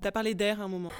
T'as parlé d'air à un moment.